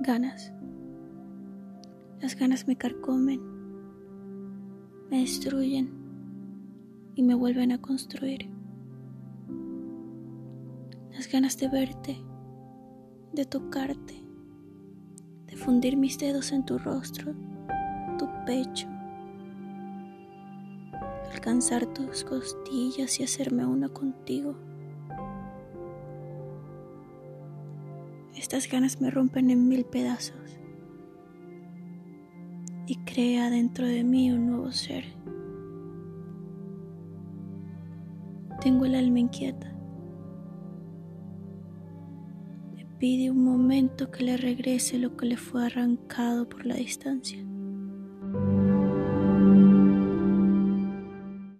ganas. Las ganas me carcomen, me destruyen y me vuelven a construir. Las ganas de verte, de tocarte, de fundir mis dedos en tu rostro, tu pecho, alcanzar tus costillas y hacerme una contigo. Estas ganas me rompen en mil pedazos y crea dentro de mí un nuevo ser. Tengo el alma inquieta. Me pide un momento que le regrese lo que le fue arrancado por la distancia.